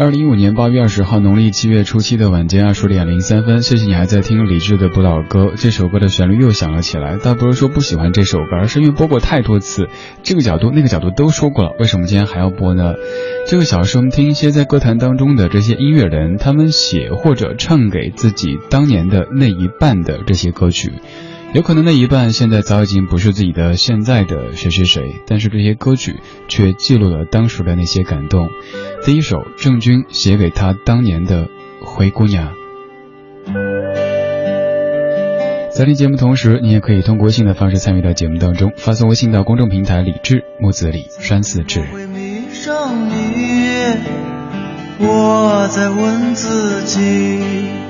二零一五年八月二十号，农历七月初七的晚间二十点零三分，谢谢你还在听李志的不老歌。这首歌的旋律又响了起来，倒不是说不喜欢这首歌，而是因为播过太多次，这个角度那个角度都说过了，为什么今天还要播呢？这个小时我们听一些在歌坛当中的这些音乐人，他们写或者唱给自己当年的那一半的这些歌曲。有可能那一半现在早已经不是自己的现在的谁谁谁，但是这些歌曲却记录了当时的那些感动。第一首，郑钧写给他当年的灰姑娘。在听节目同时，你也可以通过微信的方式参与到节目当中，发送微信到公众平台“李志木子李山四志”。我在问自己。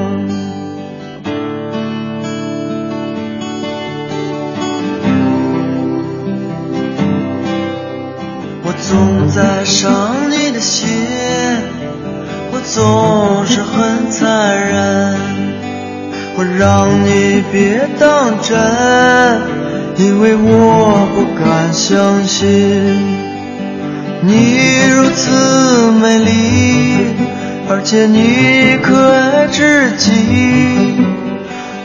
总在伤你的心，我总是很残忍。我让你别当真，因为我不敢相信你如此美丽，而且你可爱至极。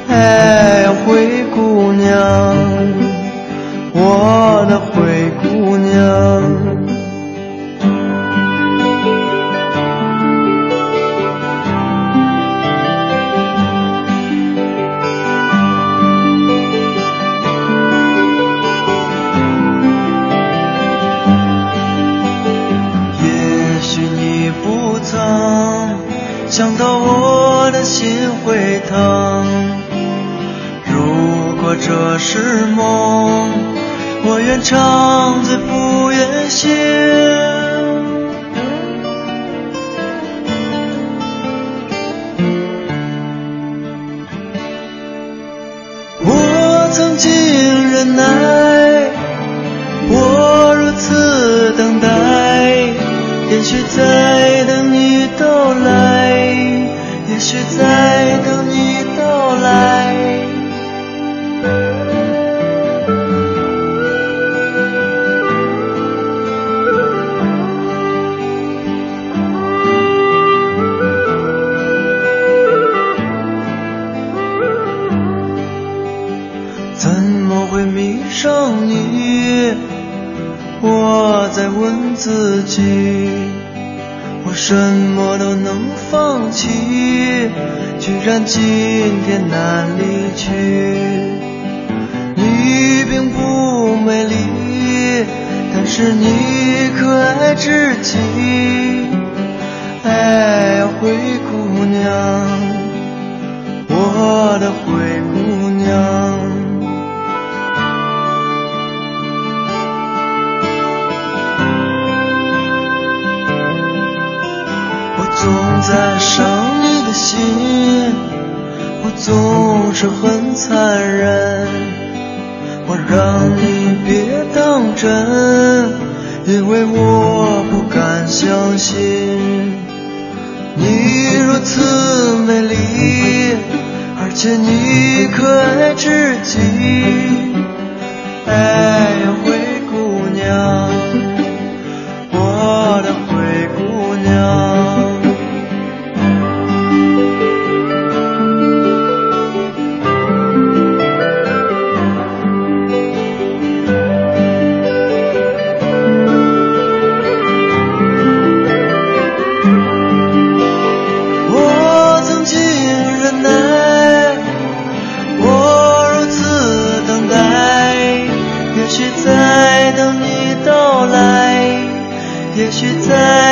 哎，灰姑娘，我的灰姑娘。疼。如果这是梦，我愿长醉不愿醒。然今天难离去。你并不美丽，但是你可爱至极。也许在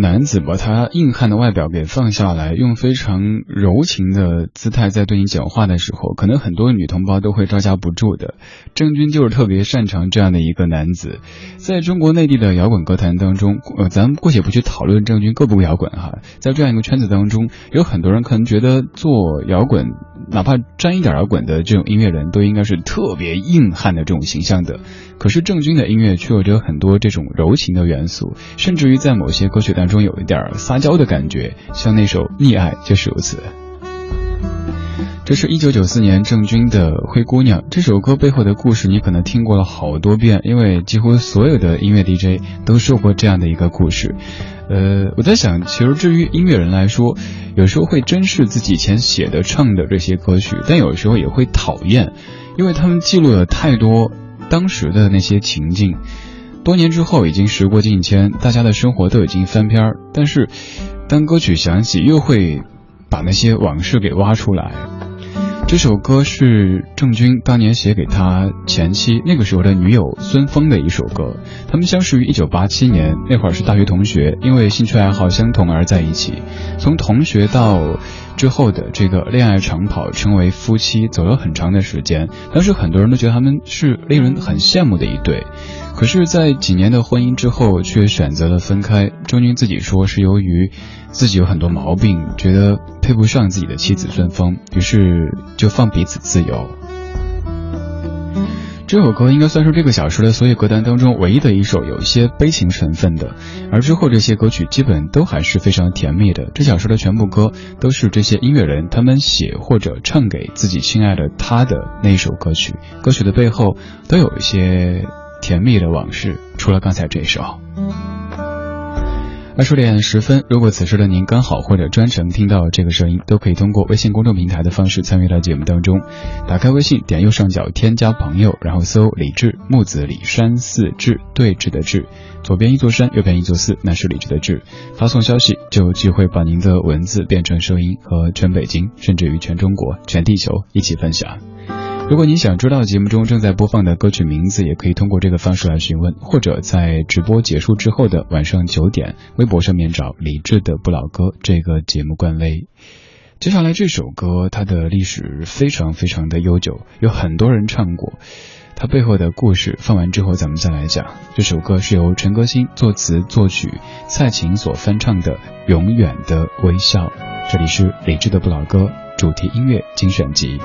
男子把他硬汉的外表给放下来，用非常柔情的姿态在对你讲话的时候，可能很多女同胞都会招架不住的。郑钧就是特别擅长这样的一个男子，在中国内地的摇滚歌坛当中，呃，咱们姑且不去讨论郑钧够不够摇滚哈，在这样一个圈子当中，有很多人可能觉得做摇滚，哪怕沾一点摇滚的这种音乐人都应该是特别硬汉的这种形象的。可是郑钧的音乐却有着很多这种柔情的元素，甚至于在某些歌曲当中有一点撒娇的感觉，像那首《溺爱》就是如此。这是一九九四年郑钧的《灰姑娘》这首歌背后的故事，你可能听过了好多遍，因为几乎所有的音乐 DJ 都说过这样的一个故事。呃，我在想，其实至于音乐人来说，有时候会珍视自己以前写的、唱的这些歌曲，但有时候也会讨厌，因为他们记录了太多。当时的那些情境，多年之后已经时过境迁，大家的生活都已经翻篇儿。但是，当歌曲响起，又会把那些往事给挖出来。这首歌是郑钧当年写给他前妻那个时候的女友孙峰的一首歌。他们相识于一九八七年，那会儿是大学同学，因为兴趣爱好相同而在一起。从同学到之后的这个恋爱长跑，成为夫妻，走了很长的时间。当时很多人都觉得他们是令人很羡慕的一对。可是，在几年的婚姻之后，却选择了分开。郑钧自己说是由于。自己有很多毛病，觉得配不上自己的妻子孙峰，于是就放彼此自由。这首歌应该算是这个小说的所有歌单当中唯一的一首有一些悲情成分的，而之后这些歌曲基本都还是非常甜蜜的。这小说的全部歌都是这些音乐人他们写或者唱给自己亲爱的他的那首歌曲，歌曲的背后都有一些甜蜜的往事，除了刚才这首。二十点十分，如果此时的您刚好或者专程听到这个声音，都可以通过微信公众平台的方式参与到节目当中。打开微信，点右上角添加朋友，然后搜李志木子李山寺志对峙的志，左边一座山，右边一座寺，那是李志的志。发送消息就有机会把您的文字变成声音，和全北京，甚至于全中国、全地球一起分享。如果你想知道节目中正在播放的歌曲名字，也可以通过这个方式来询问，或者在直播结束之后的晚上九点，微博上面找李志的不老歌这个节目官微。接下来这首歌，它的历史非常非常的悠久，有很多人唱过，它背后的故事放完之后咱们再来讲。这首歌是由陈歌辛作词作曲，蔡琴所翻唱的《永远的微笑》。这里是李智的不老歌主题音乐精选集。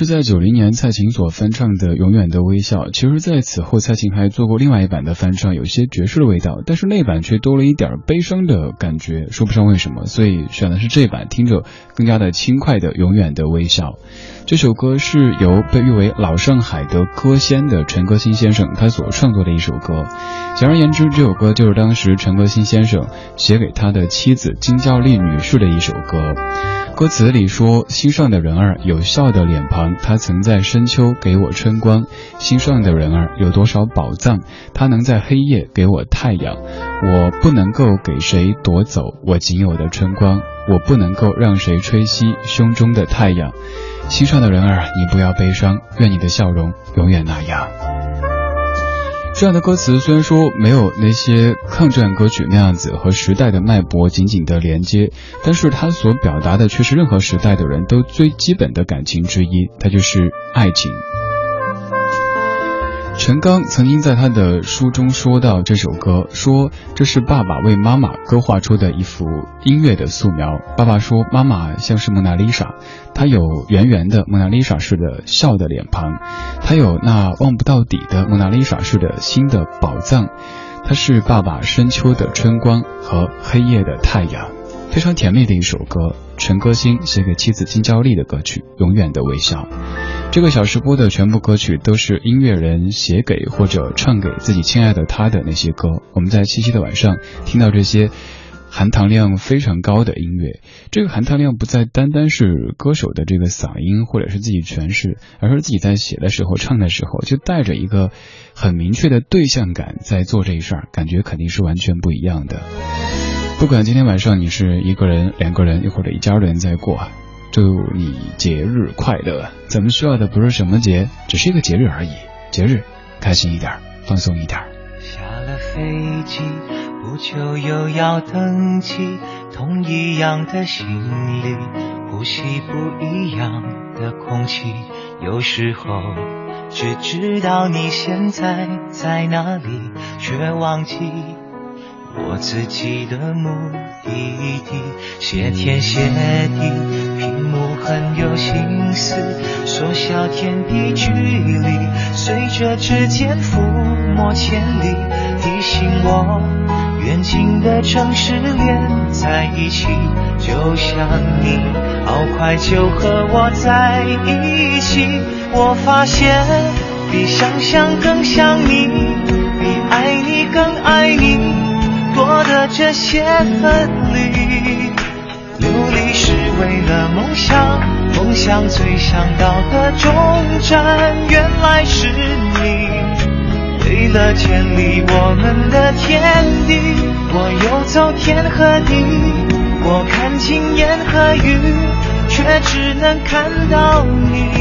是在九零年蔡琴所翻唱的《永远的微笑》。其实，在此后，蔡琴还做过另外一版的翻唱，有些爵士的味道，但是那版却多了一点悲伤的感觉，说不上为什么，所以选的是这版，听着更加的轻快的《永远的微笑》。这首歌是由被誉为老上海的歌仙的陈歌辛先生他所创作的一首歌。简而言之，这首歌就是当时陈歌辛先生写给他的妻子金娇丽女士的一首歌。歌词里说：“心上的人儿有笑的脸庞，他曾在深秋给我春光。心上的人儿有多少宝藏，他能在黑夜给我太阳。我不能够给谁夺走我仅有的春光，我不能够让谁吹熄胸中的太阳。”心上的人儿，你不要悲伤，愿你的笑容永远那样。这样的歌词虽然说没有那些抗战歌曲那样子和时代的脉搏紧紧的连接，但是它所表达的却是任何时代的人都最基本的感情之一，它就是爱情。陈刚曾经在他的书中说到这首歌，说这是爸爸为妈妈勾画出的一幅音乐的素描。爸爸说妈妈像是蒙娜丽莎，她有圆圆的蒙娜丽莎式的笑的脸庞，她有那望不到底的蒙娜丽莎式的心的宝藏，她是爸爸深秋的春光和黑夜的太阳，非常甜蜜的一首歌。陈歌辛写给妻子金娇丽的歌曲《永远的微笑》。这个小时播的全部歌曲都是音乐人写给或者唱给自己亲爱的他的那些歌。我们在七夕的晚上听到这些含糖量非常高的音乐，这个含糖量不再单单是歌手的这个嗓音或者是自己诠释，而是自己在写的时候、唱的时候就带着一个很明确的对象感在做这一事儿，感觉肯定是完全不一样的。不管今天晚上你是一个人、两个人，又或者一家人在过。祝你节日快乐！咱们需要的不是什么节，只是一个节日而已。节日，开心一点，放松一点。下了飞机，不久又要登机，同一样的行李，呼吸不一样的空气。有时候只知道你现在在哪里，却忘记我自己的目的地。谢天谢地。屏幕很有心思，缩小天地距离，随着指尖抚摸千里，提醒我远近的城市连在一起，就像你，好快就和我在一起。我发现比想象更像你，比爱你更爱你，多的这些分离。流离是为了梦想，梦想最想到的终站，原来是你。为了建立我们的天地，我游走天和地，我看尽烟和雨，却只能看到你。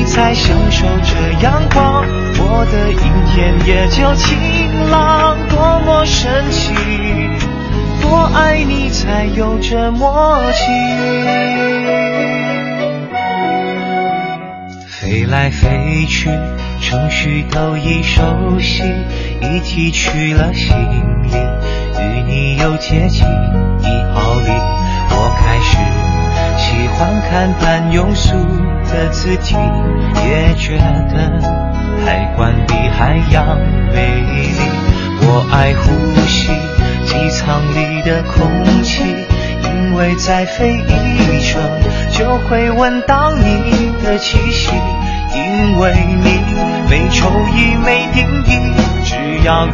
你在享受着阳光，我的阴天也就晴朗，多么神奇。多爱你才有这默契，飞来飞去，程序都已熟悉，一提取了行李，与你又接近一毫米。我开始喜欢看淡庸俗的字体，也觉得海关比海洋美丽。我爱呼吸。机舱里的空气，因为再飞一程就会闻到你的气息。因为你没抽衣没定义，只要与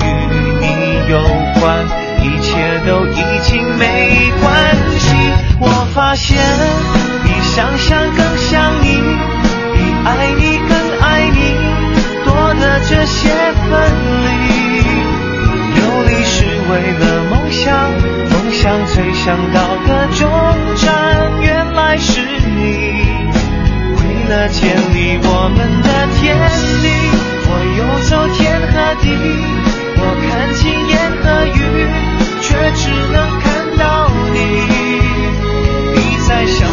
你有关，一切都已经没关系。我发现想想更想你，比爱你更爱你，多的这些分离，流离是为了梦。想梦想最想到的终站，原来是你。为了建立我们的天地，我游走天和地，我看清烟和雨，却只能看到你。你在想，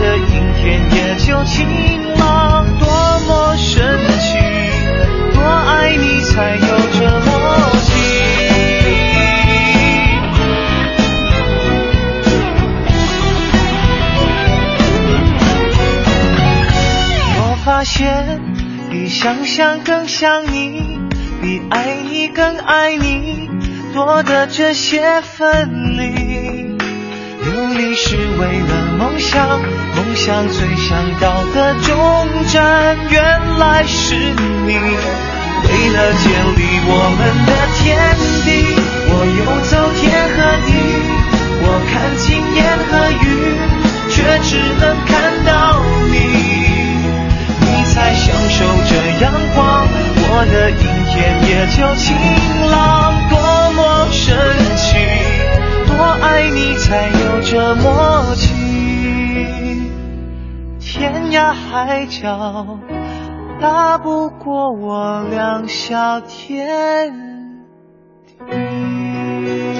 的阴天也就晴朗。多么神奇，多爱你才有这默契。我发现，比想象更想你，比爱你更爱你，多的这些分离。努力是为了梦想，梦想最想到的终站，原来是你。为了建立我们的天地，我游走天和地，我看晴天和雨，却只能看到你。你才享受着阳光，我的阴天也就晴朗，多么神奇！我爱你才有这默契，天涯海角。大不过我两小天地。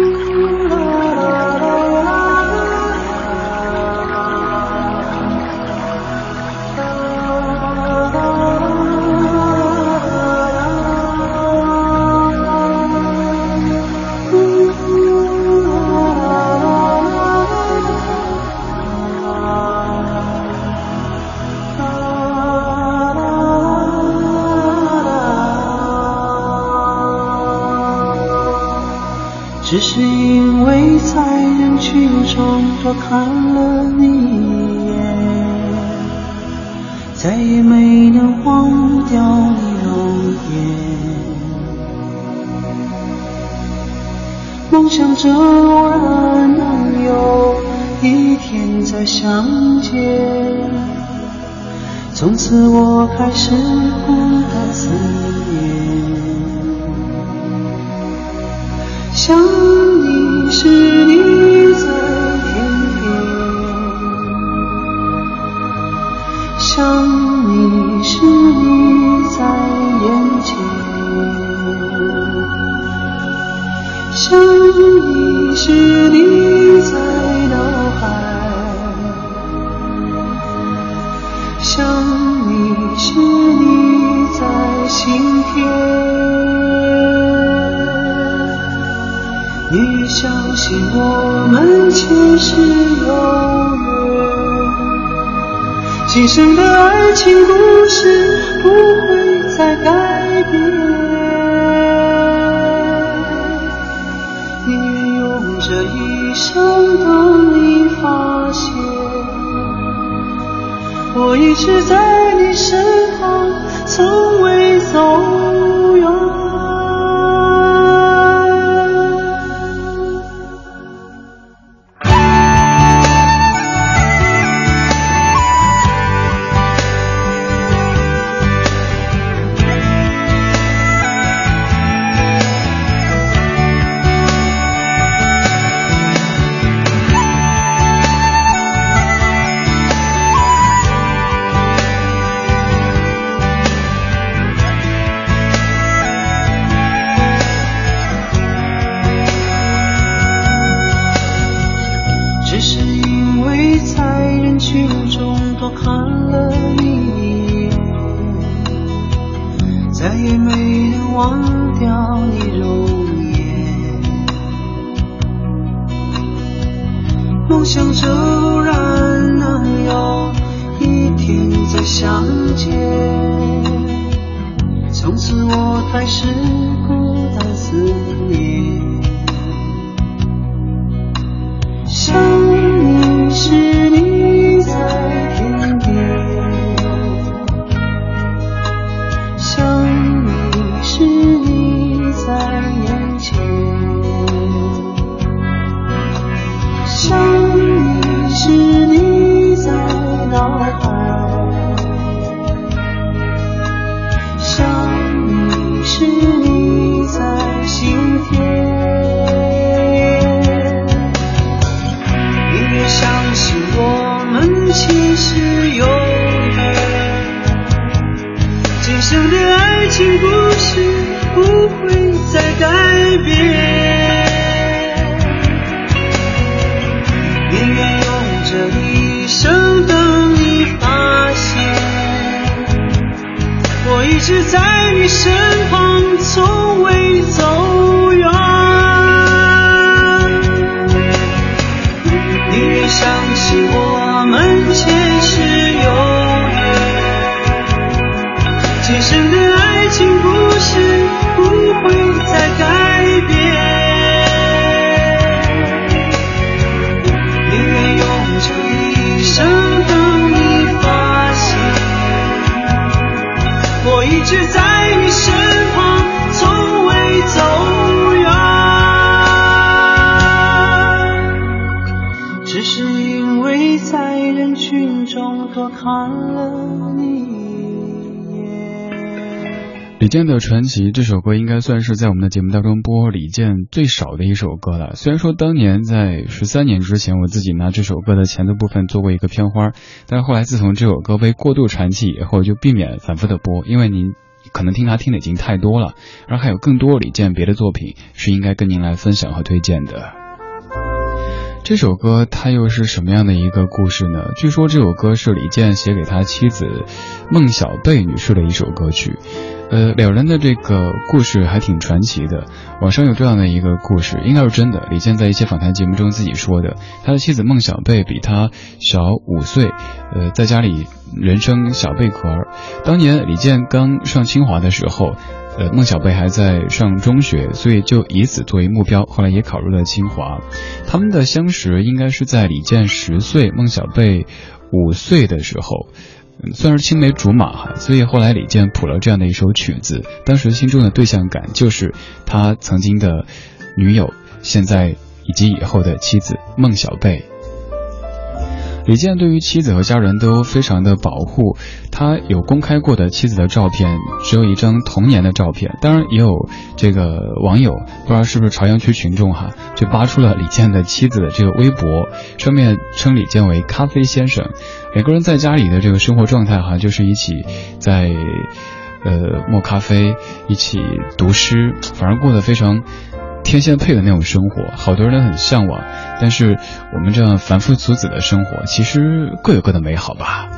这偶然能有一天再相见，从此我开始孤单思念。想你时，是，你在心田。你相信我们前世有缘，今生的爱情故事不会再改变。宁愿用这一生等你我一直在你身旁，从未走我还是孤单思念。改变。宁愿用这一生等你发现，我一直在你身旁，从未走直在你身旁，从未走远。只是因为在人群中多看了你一眼。李健的《传奇》这首歌应该算是在我们的节目当中播李健最少的一首歌了。虽然说当年在十三年之前，我自己拿这首歌的前奏部分做过一个片花，但是后来自从这首歌被过度传奇以后，就避免反复的播，因为您可能听他听的已经太多了，而还有更多李健别的作品是应该跟您来分享和推荐的。这首歌它又是什么样的一个故事呢？据说这首歌是李健写给他妻子孟小贝女士的一首歌曲。呃，两人的这个故事还挺传奇的。网上有这样的一个故事，应该是真的。李健在一些访谈节目中自己说的，他的妻子孟小贝比他小五岁，呃，在家里人生小贝壳儿。当年李健刚上清华的时候。呃，孟小贝还在上中学，所以就以此作为目标，后来也考入了清华。他们的相识应该是在李健十岁，孟小贝五岁的时候，算是青梅竹马哈。所以后来李健谱了这样的一首曲子，当时心中的对象感就是他曾经的女友，现在以及以后的妻子孟小贝。李健对于妻子和家人都非常的保护，他有公开过的妻子的照片，只有一张童年的照片。当然，也有这个网友不知道是不是朝阳区群众哈，就扒出了李健的妻子的这个微博，上面称李健为“咖啡先生”。两个人在家里的这个生活状态哈，就是一起在呃磨咖啡，一起读诗，反而过得非常。天仙配的那种生活，好多人都很向往。但是我们这样凡夫俗子的生活，其实各有各的美好吧。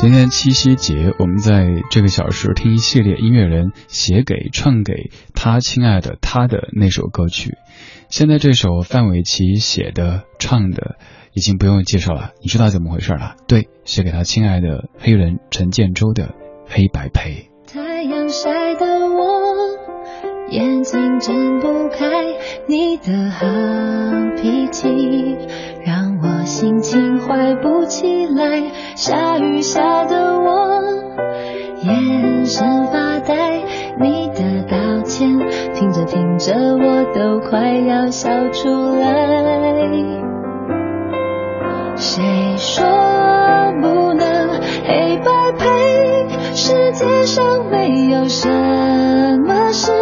今天七夕节，我们在这个小时听一系列音乐人写给、唱给他亲爱的他的那首歌曲。现在这首范玮琪写的、唱的，已经不用介绍了，你知道怎么回事了？对，写给他亲爱的黑人陈建州的《黑白配》。太阳晒眼睛睁不开，你的好脾气让我心情坏不起来。下雨下的我眼神发呆，你的道歉听着听着我都快要笑出来。谁说不能黑白配？世界上没有什么事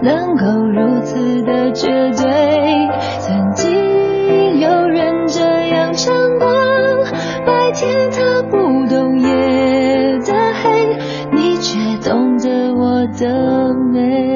能够如此的绝对。曾经有人这样唱过，白天他不懂夜的黑，你却懂得我的美。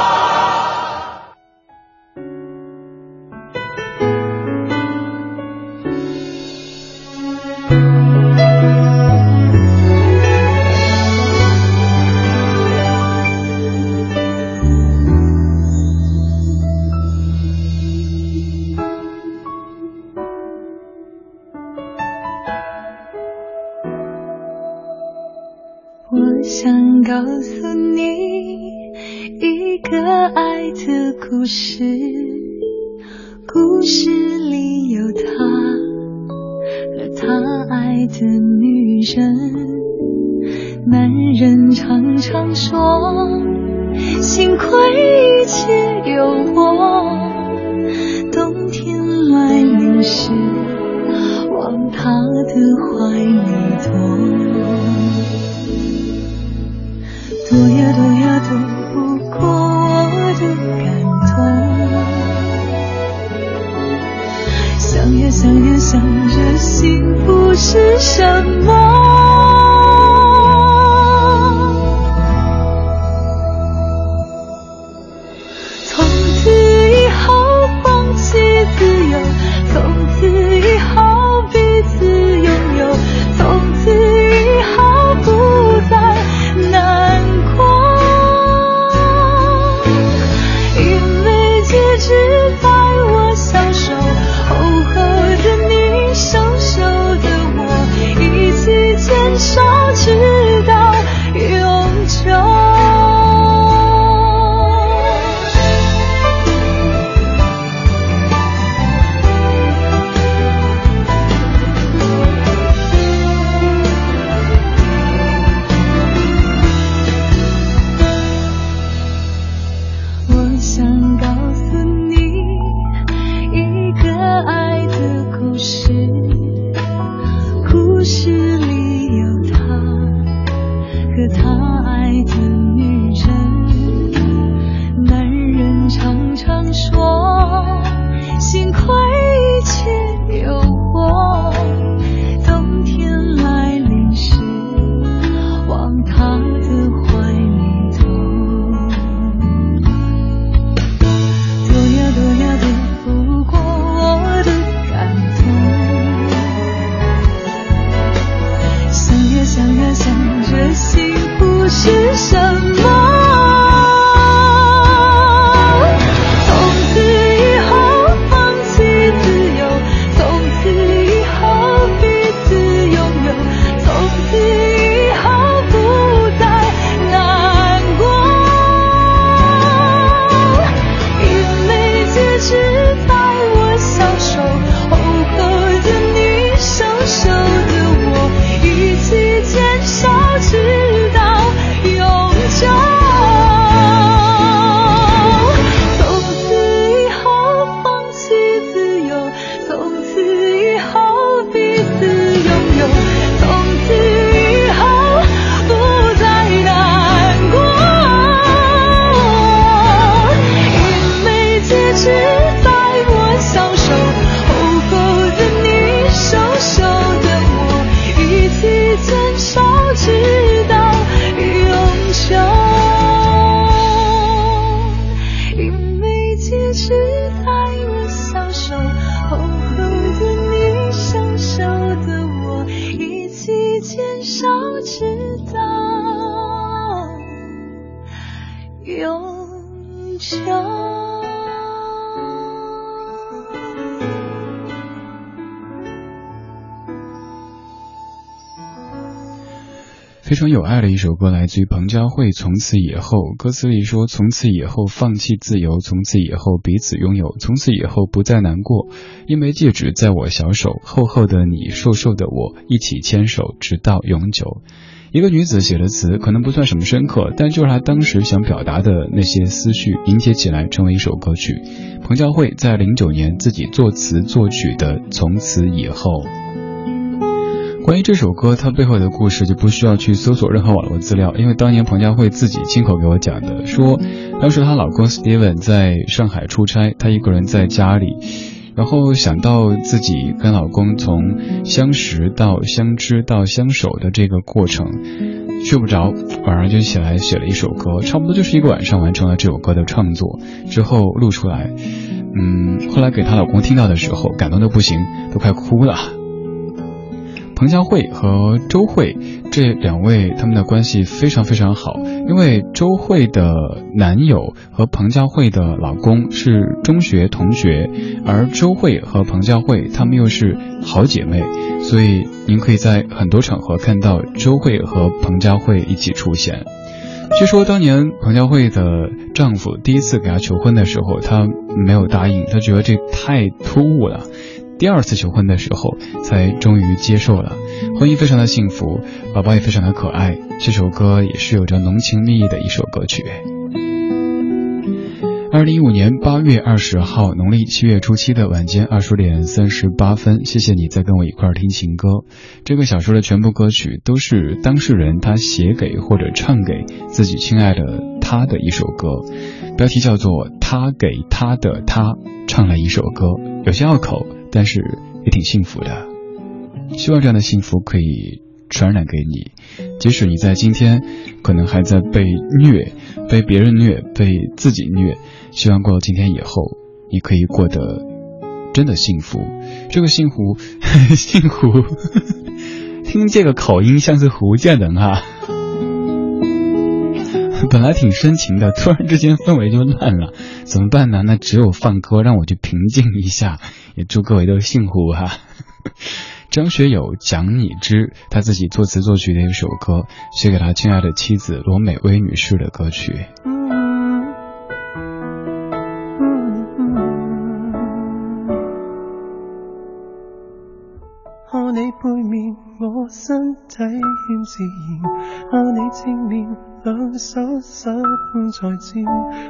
非常有爱的一首歌，来自于彭佳慧。从此以后，歌词里说：“从此以后放弃自由，从此以后彼此拥有，从此以后不再难过。一枚戒指在我小手，厚厚的你，瘦瘦的我，一起牵手直到永久。”一个女子写的词，可能不算什么深刻，但就是她当时想表达的那些思绪，凝结起来成为一首歌曲。彭佳慧在零九年自己作词作曲的《从此以后》。关于这首歌，它背后的故事就不需要去搜索任何网络资料，因为当年彭佳慧自己亲口给我讲的，说当时她老公 Steven 在上海出差，她一个人在家里，然后想到自己跟老公从相识到相知到相守的这个过程，睡不着，晚上就起来写了一首歌，差不多就是一个晚上完成了这首歌的创作，之后录出来，嗯，后来给她老公听到的时候，感动的不行，都快哭了。彭佳慧和周慧这两位，他们的关系非常非常好，因为周慧的男友和彭佳慧的老公是中学同学，而周慧和彭佳慧他们又是好姐妹，所以您可以在很多场合看到周慧和彭佳慧一起出现。据说当年彭佳慧的丈夫第一次给她求婚的时候，她没有答应，她觉得这太突兀了。第二次求婚的时候，才终于接受了。婚姻非常的幸福，宝宝也非常的可爱。这首歌也是有着浓情蜜意的一首歌曲。二零一五年八月二十号，农历七月初七的晚间二十点三十八分，谢谢你在跟我一块听情歌。这个小说的全部歌曲都是当事人他写给或者唱给自己亲爱的他的一首歌，标题叫做《他给他的他唱了一首歌》，有些拗口，但是也挺幸福的。希望这样的幸福可以传染给你，即使你在今天可能还在被虐、被别人虐、被自己虐。希望过了今天以后，你可以过得真的幸福。这个幸福，幸福，听这个口音像是福建人啊。本来挺深情的，突然之间氛围就乱了，怎么办呢？那只有放歌让我去平静一下。也祝各位都幸福哈。张学友讲你知，他自己作词作曲的一首歌，写给他亲爱的妻子罗美薇女士的歌曲。身体欠自然，看你正面，两手失控在战，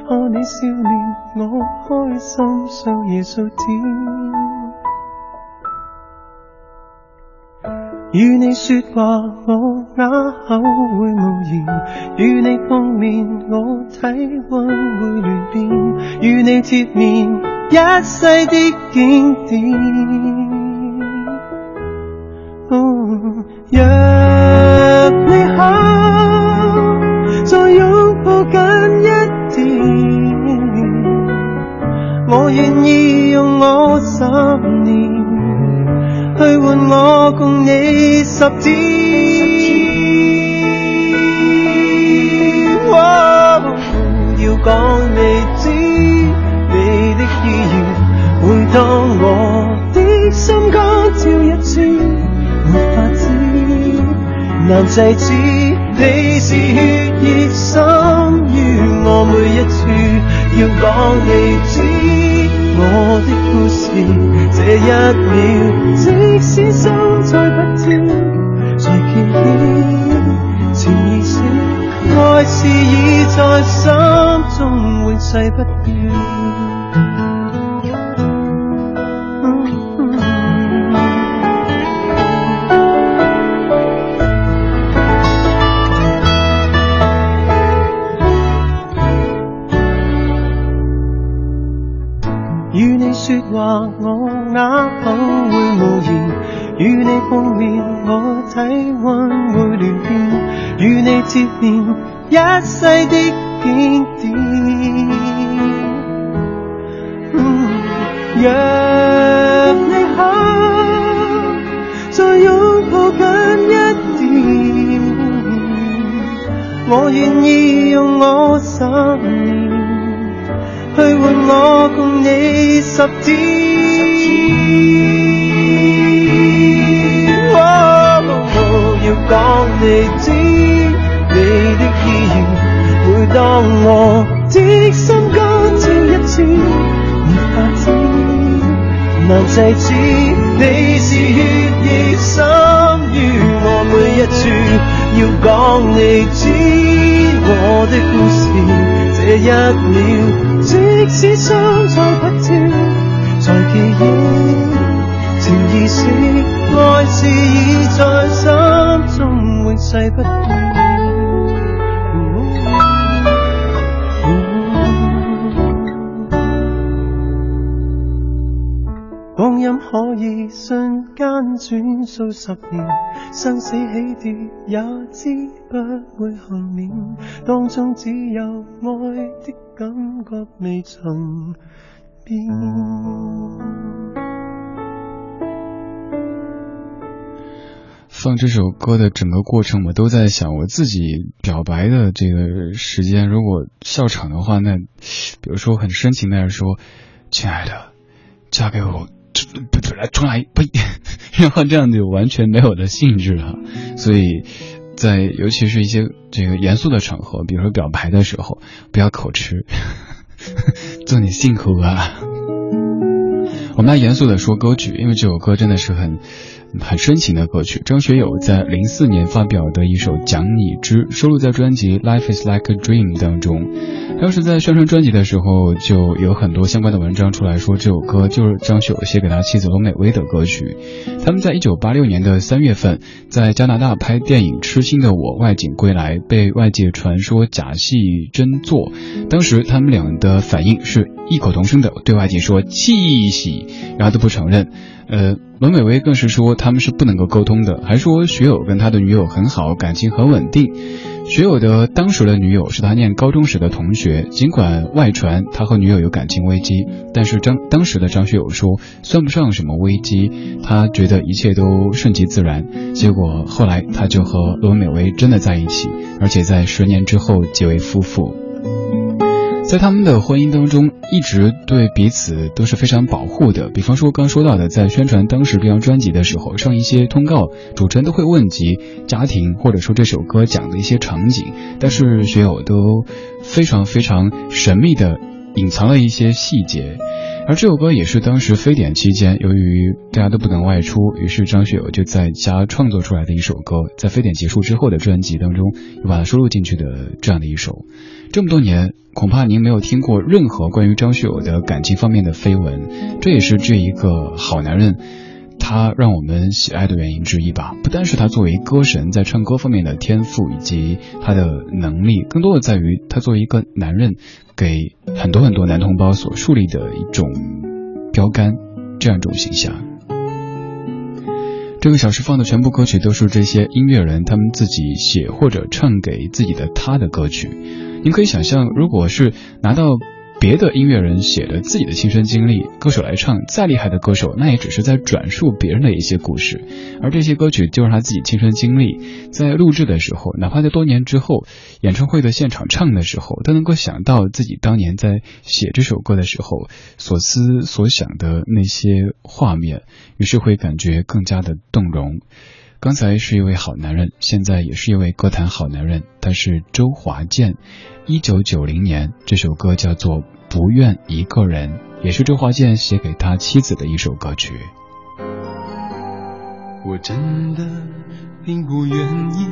看你笑脸，我开心数夜数天。与你说话，我哑口会无言；与你碰面，我体温会乱变；与你贴面，一世的经典。若你肯愿意用我十年去换我共你十天。要讲你知，你的意愿会当我的心肝跳一次。难制止，你是血液心于我每一处，要讲你知我的故事。这一秒，即使心再不跳，再记起情已死，爱是已在心中永世不变。使心再不跳，在记忆，情已死，爱是已在心中永世不变。光阴可以瞬间转数十年，生死起跌也知不会幸免，当中只有爱的。放这首歌的整个过程，我都在想，我自己表白的这个时间，如果笑场的话，那比如说很深情的说：“亲爱的，嫁给我。”不不来重来呸！然后这样就完全没有的兴致了，所以。在尤其是一些这个严肃的场合，比如说表白的时候，不要口吃。祝你幸福啊！我们来严肃的说歌曲，因为这首歌真的是很很深情的歌曲。张学友在零四年发表的一首《讲你知》，收录在专辑《Life Is Like a Dream》当中。当时在宣传专辑的时候，就有很多相关的文章出来说，这首歌就是张学友写给他妻子罗美薇的歌曲。他们在一九八六年的三月份，在加拿大拍电影《痴心的我》外景归来，被外界传说假戏真做。当时他们俩的反应是异口同声的对外界说气喜，然后都不承认。呃，罗美薇更是说他们是不能够沟通的，还说学友跟他的女友很好，感情很稳定。学友的当时的女友是他念高中时的同学，尽管外传他和女友有感情危机，但是张当时的张学友说算不上什么危机，他觉得一切都顺其自然。结果后来他就和罗美薇真的在一起，而且在十年之后结为夫妇。在他们的婚姻当中，一直对彼此都是非常保护的。比方说刚说到的，在宣传当时这张专辑的时候，上一些通告，主持人都会问及家庭，或者说这首歌讲的一些场景，但是学友都非常非常神秘的隐藏了一些细节。而这首歌也是当时非典期间，由于大家都不能外出，于是张学友就在家创作出来的一首歌，在非典结束之后的专辑当中又把它收录进去的这样的一首。这么多年，恐怕您没有听过任何关于张学友的感情方面的绯闻，这也是这一个好男人。他让我们喜爱的原因之一吧，不单是他作为歌神在唱歌方面的天赋以及他的能力，更多的在于他作为一个男人，给很多很多男同胞所树立的一种标杆，这样一种形象。这个小时放的全部歌曲都是这些音乐人他们自己写或者唱给自己的他的歌曲，您可以想象，如果是拿到。别的音乐人写的自己的亲身经历，歌手来唱，再厉害的歌手，那也只是在转述别人的一些故事，而这些歌曲就是他自己亲身经历。在录制的时候，哪怕在多年之后，演唱会的现场唱的时候，都能够想到自己当年在写这首歌的时候所思所想的那些画面，于是会感觉更加的动容。刚才是一位好男人，现在也是一位歌坛好男人，他是周华健。一九九零年，这首歌叫做《不愿一个人》，也是周华健写给他妻子的一首歌曲。我真的并不愿意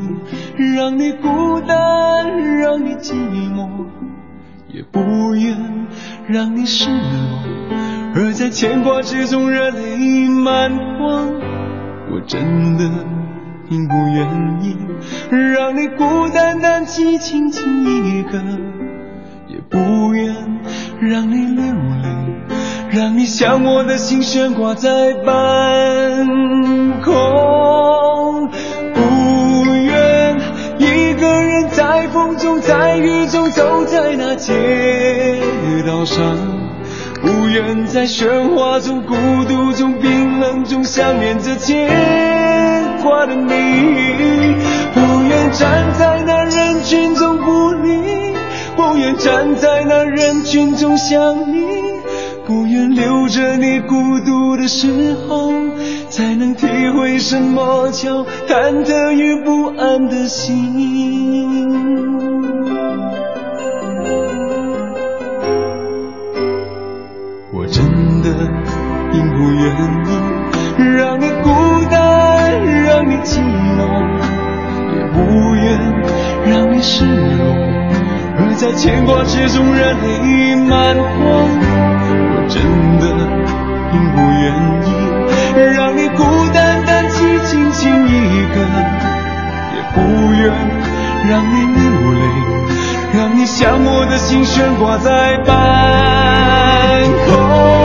让你孤单，让你寂寞，也不愿让你失落，而在牵挂之中热泪满眶。我真的。并不愿意让你孤单单寂静静一个，也不愿让你流泪，让你想我的心悬挂在半空。不愿一个人在风中在雨中走在那街道上，不愿在喧哗中孤独中冰冷中想念着牵。挂的你，不愿站在那人群中不理，不愿站在那人群中想你，不愿留着你孤独的时候，才能体会什么叫忐忑与不安的心。的并不愿意让你孤单。让你寂寞，也不愿让你失落，而在牵挂之中热泪满眶。我真的并不愿意让你孤单单寂静静一个，也不愿让你流泪，让你想我的心悬挂在半空。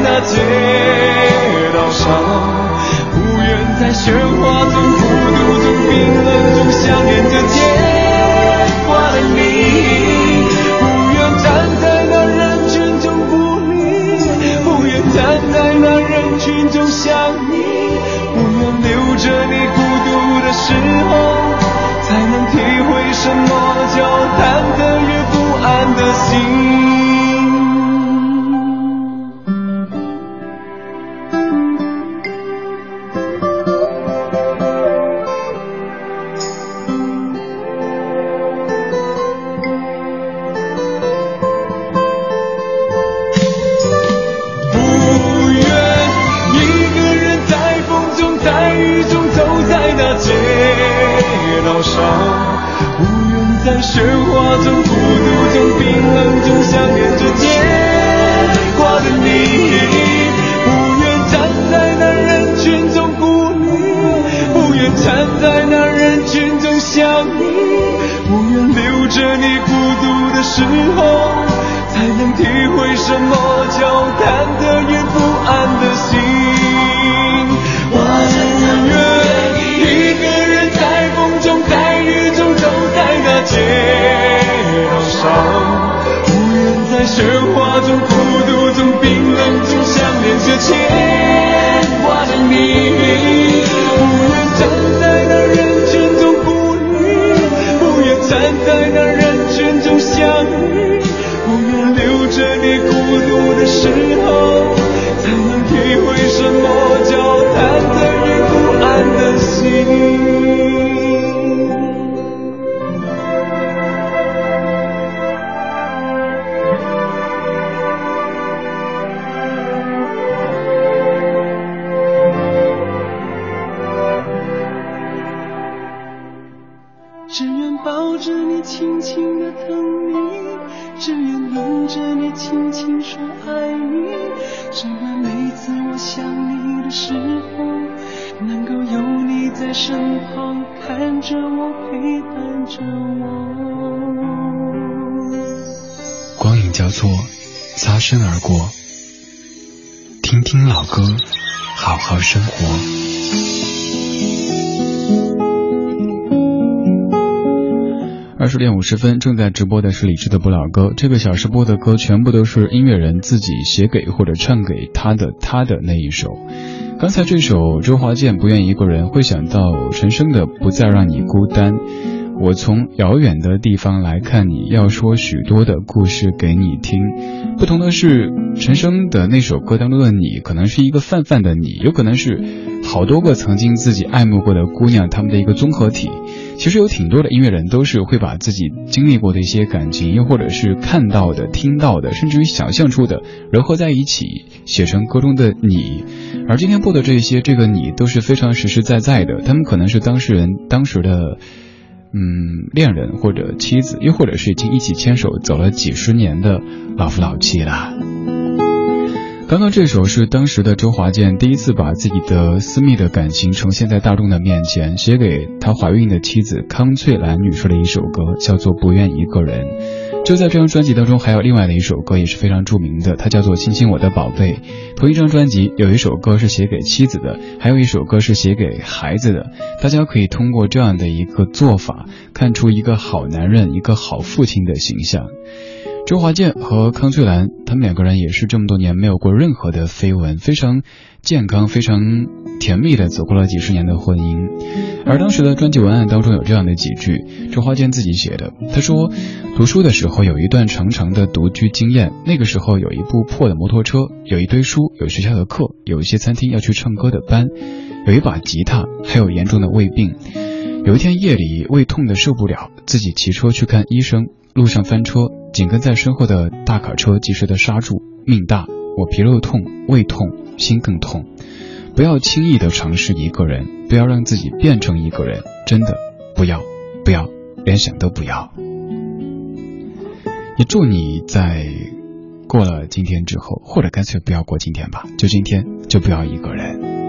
那街道上，不愿在喧哗中、孤独中、冰冷中想念着牵挂的你，不愿站在那人群中不理，不愿站在那人群中想你，不愿留着你孤独的时候，才能体会什么叫忐忑与不安的心。你，不愿留着你孤独的时候，才能体会什么叫贪得夜不安的心。我不愿一个人在风中，在雨中，走在那街道上，不愿在喧哗中、孤独中、冰冷中想念着牵挂的你，在那人群中相遇，不愿留着你孤独的时候，才能体会什么叫忐忑与不安的心。着我。光影交错，擦身而过。听听老歌，好好生活。二十点五十分，正在直播的是李志的不老歌。这个小时播的歌全部都是音乐人自己写给或者唱给他的他的那一首。刚才这首周华健《不愿一个人》，会想到陈升的《不再让你孤单》。我从遥远的地方来看你，要说许多的故事给你听。不同的是，陈升的那首歌当中的你，可能是一个泛泛的你，有可能是好多个曾经自己爱慕过的姑娘，她们的一个综合体。其实有挺多的音乐人都是会把自己经历过的一些感情，又或者是看到的、听到的，甚至于想象出的，糅合在一起，写成歌中的你。而今天播的这些，这个你都是非常实实在在的，他们可能是当事人当时的。嗯，恋人或者妻子，又或者是已经一起牵手走了几十年的老夫老妻啦。刚刚这首是当时的周华健第一次把自己的私密的感情呈现在大众的面前，写给他怀孕的妻子康翠兰女士的一首歌，叫做《不愿一个人》。就在这张专辑当中，还有另外的一首歌也是非常著名的，它叫做《亲亲我的宝贝》。同一张专辑有一首歌是写给妻子的，还有一首歌是写给孩子的。大家可以通过这样的一个做法，看出一个好男人、一个好父亲的形象。周华健和康翠兰，他们两个人也是这么多年没有过任何的绯闻，非常健康、非常甜蜜的走过了几十年的婚姻。而当时的专辑文案当中有这样的几句，周华健自己写的。他说，读书的时候有一段长长的独居经验，那个时候有一部破的摩托车，有一堆书，有学校的课，有一些餐厅要去唱歌的班，有一把吉他，还有严重的胃病。有一天夜里胃痛的受不了，自己骑车去看医生，路上翻车。紧跟在身后的大卡车及时的刹住，命大，我皮肉痛，胃痛，心更痛。不要轻易的尝试一个人，不要让自己变成一个人，真的不要，不要，连想都不要。也祝你在过了今天之后，或者干脆不要过今天吧，就今天就不要一个人。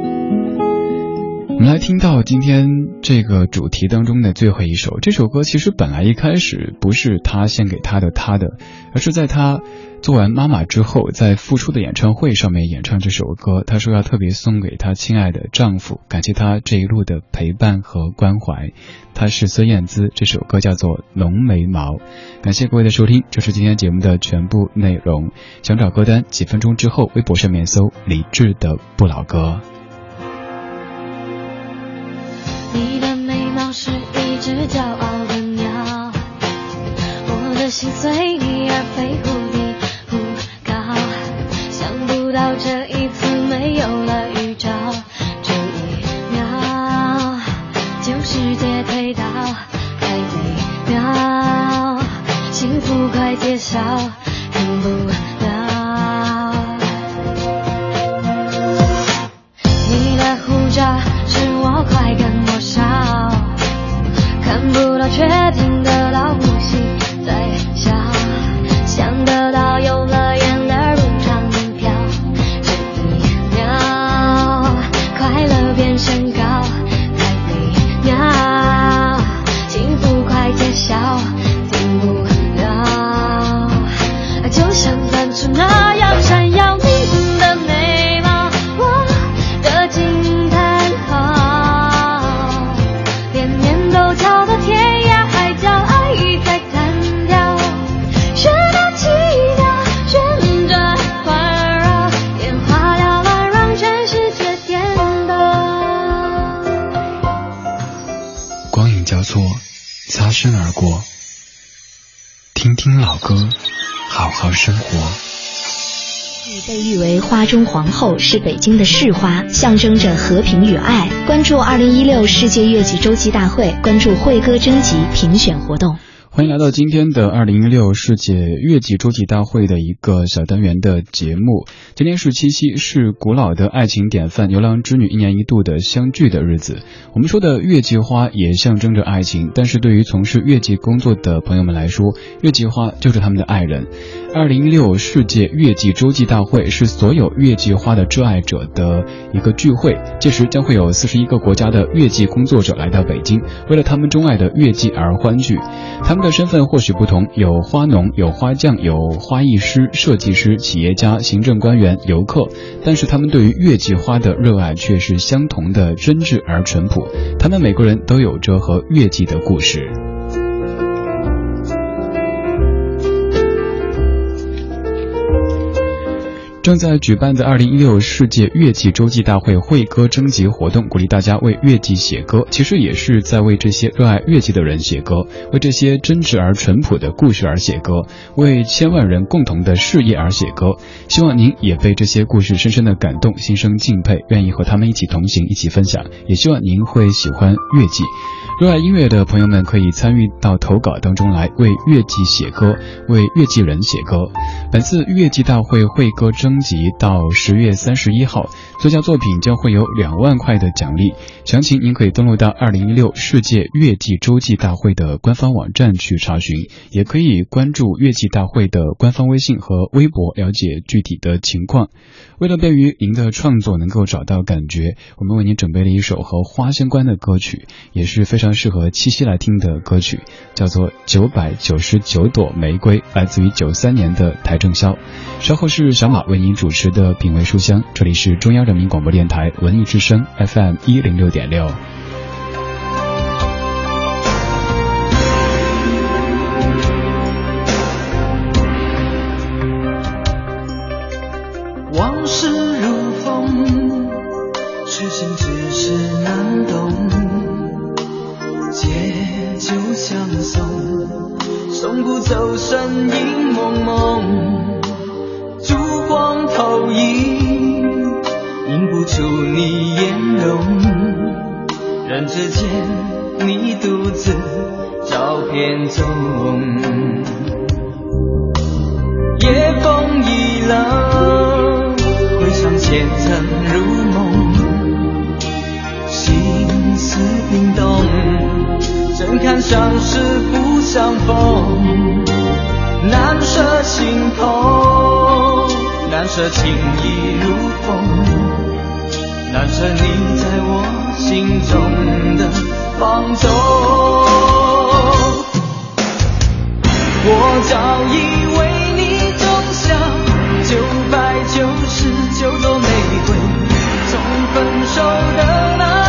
我们来听到今天这个主题当中的最后一首，这首歌其实本来一开始不是他献给他的他的，而是在他做完妈妈之后，在复出的演唱会上面演唱这首歌。他说要特别送给他亲爱的丈夫，感谢他这一路的陪伴和关怀。他是孙燕姿，这首歌叫做《浓眉毛》。感谢各位的收听，这是今天节目的全部内容。想找歌单，几分钟之后微博上面搜李志的不老歌。心随你而飞，忽低忽高。想不到这一次没有了预兆，这一秒就世界推倒，还一秒幸福快揭晓，等不了。你的护照是我快跟我烧，看不到却听得到被誉为花中皇后，是北京的市花，象征着和平与爱。关注二零一六世界月季洲际大会，关注会歌征集评选活动。欢迎来到今天的二零一六世界月季洲际大会的一个小单元的节目。今天是七夕，是古老的爱情典范牛郎织女一年一度的相聚的日子。我们说的月季花也象征着爱情，但是对于从事月季工作的朋友们来说，月季花就是他们的爱人。二零一六世界月季洲际大会是所有月季花的挚爱者的一个聚会，届时将会有四十一个国家的月季工作者来到北京，为了他们钟爱的月季而欢聚。他们的身份或许不同，有花农，有花匠，有花艺师、设计师、企业家、行政官员、游客，但是他们对于月季花的热爱却是相同的，真挚而淳朴。他们每个人都有着和月季的故事。正在举办的二零一六世界乐季洲际大会会歌征集活动，鼓励大家为乐季写歌，其实也是在为这些热爱乐季的人写歌，为这些真挚而淳朴的故事而写歌，为千万人共同的事业而写歌。希望您也被这些故事深深的感动，心生敬佩，愿意和他们一起同行，一起分享。也希望您会喜欢乐季。热爱音乐的朋友们可以参与到投稿当中来，为乐季写歌，为乐季人写歌。本次乐季大会会歌征集到十月三十一号，最佳作品将会有两万块的奖励。详情您可以登录到二零一六世界乐季洲际大会的官方网站去查询，也可以关注乐季大会的官方微信和微博了解具体的情况。为了便于您的创作能够找到感觉，我们为您准备了一首和花相关的歌曲，也是非常适合七夕来听的歌曲，叫做《九百九十九朵玫瑰》，来自于九三年的邰正宵。稍后是小马为您主持的品味书香，这里是中央人民广播电台文艺之声 FM 一零六点六。借酒相送，送不走身影蒙蒙。烛光投影，映不出你颜容。人之间，你独自照片中。夜风已冷，回想前曾如梦，心似冰冻，怎堪相识不相逢？难舍心痛，难舍情意如风，难舍你在我心中的放纵。我早已为你种下。九百九十九朵玫瑰，从分手的那。